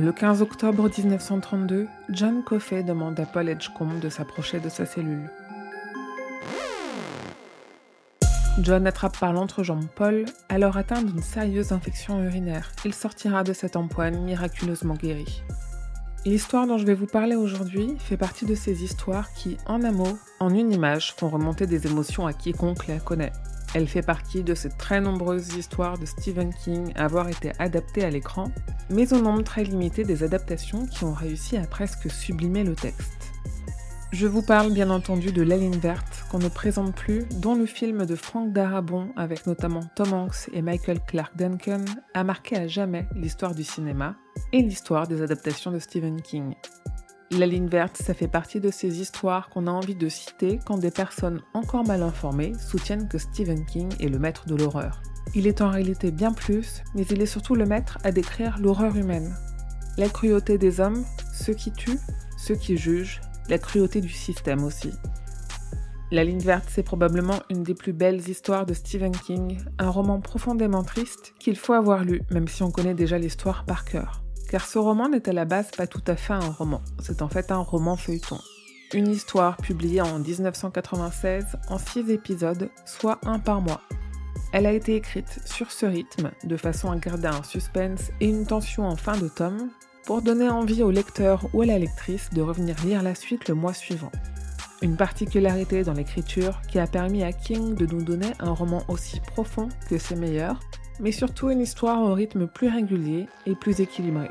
Le 15 octobre 1932, John Coffey demande à Paul Edgecombe de s'approcher de sa cellule. John attrape par l'entrejambe Paul, alors atteint d'une sérieuse infection urinaire. Il sortira de cette empoigne miraculeusement guéri. L'histoire dont je vais vous parler aujourd'hui fait partie de ces histoires qui, en un mot, en une image, font remonter des émotions à quiconque la connaît. Elle fait partie de ces très nombreuses histoires de Stephen King à avoir été adaptées à l'écran, mais au nombre très limité des adaptations qui ont réussi à presque sublimer le texte. Je vous parle bien entendu de La verte, qu'on ne présente plus, dont le film de Frank Darabont, avec notamment Tom Hanks et Michael Clark Duncan, a marqué à jamais l'histoire du cinéma et l'histoire des adaptations de Stephen King. La ligne verte, ça fait partie de ces histoires qu'on a envie de citer quand des personnes encore mal informées soutiennent que Stephen King est le maître de l'horreur. Il est en réalité bien plus, mais il est surtout le maître à décrire l'horreur humaine. La cruauté des hommes, ceux qui tuent, ceux qui jugent, la cruauté du système aussi. La ligne verte, c'est probablement une des plus belles histoires de Stephen King, un roman profondément triste qu'il faut avoir lu, même si on connaît déjà l'histoire par cœur car ce roman n'est à la base pas tout à fait un roman, c'est en fait un roman feuilleton. Une histoire publiée en 1996 en six épisodes, soit un par mois. Elle a été écrite sur ce rythme, de façon à garder un suspense et une tension en fin de tome, pour donner envie au lecteur ou à la lectrice de revenir lire la suite le mois suivant. Une particularité dans l'écriture qui a permis à King de nous donner un roman aussi profond que ses meilleurs, mais surtout une histoire au rythme plus régulier et plus équilibré.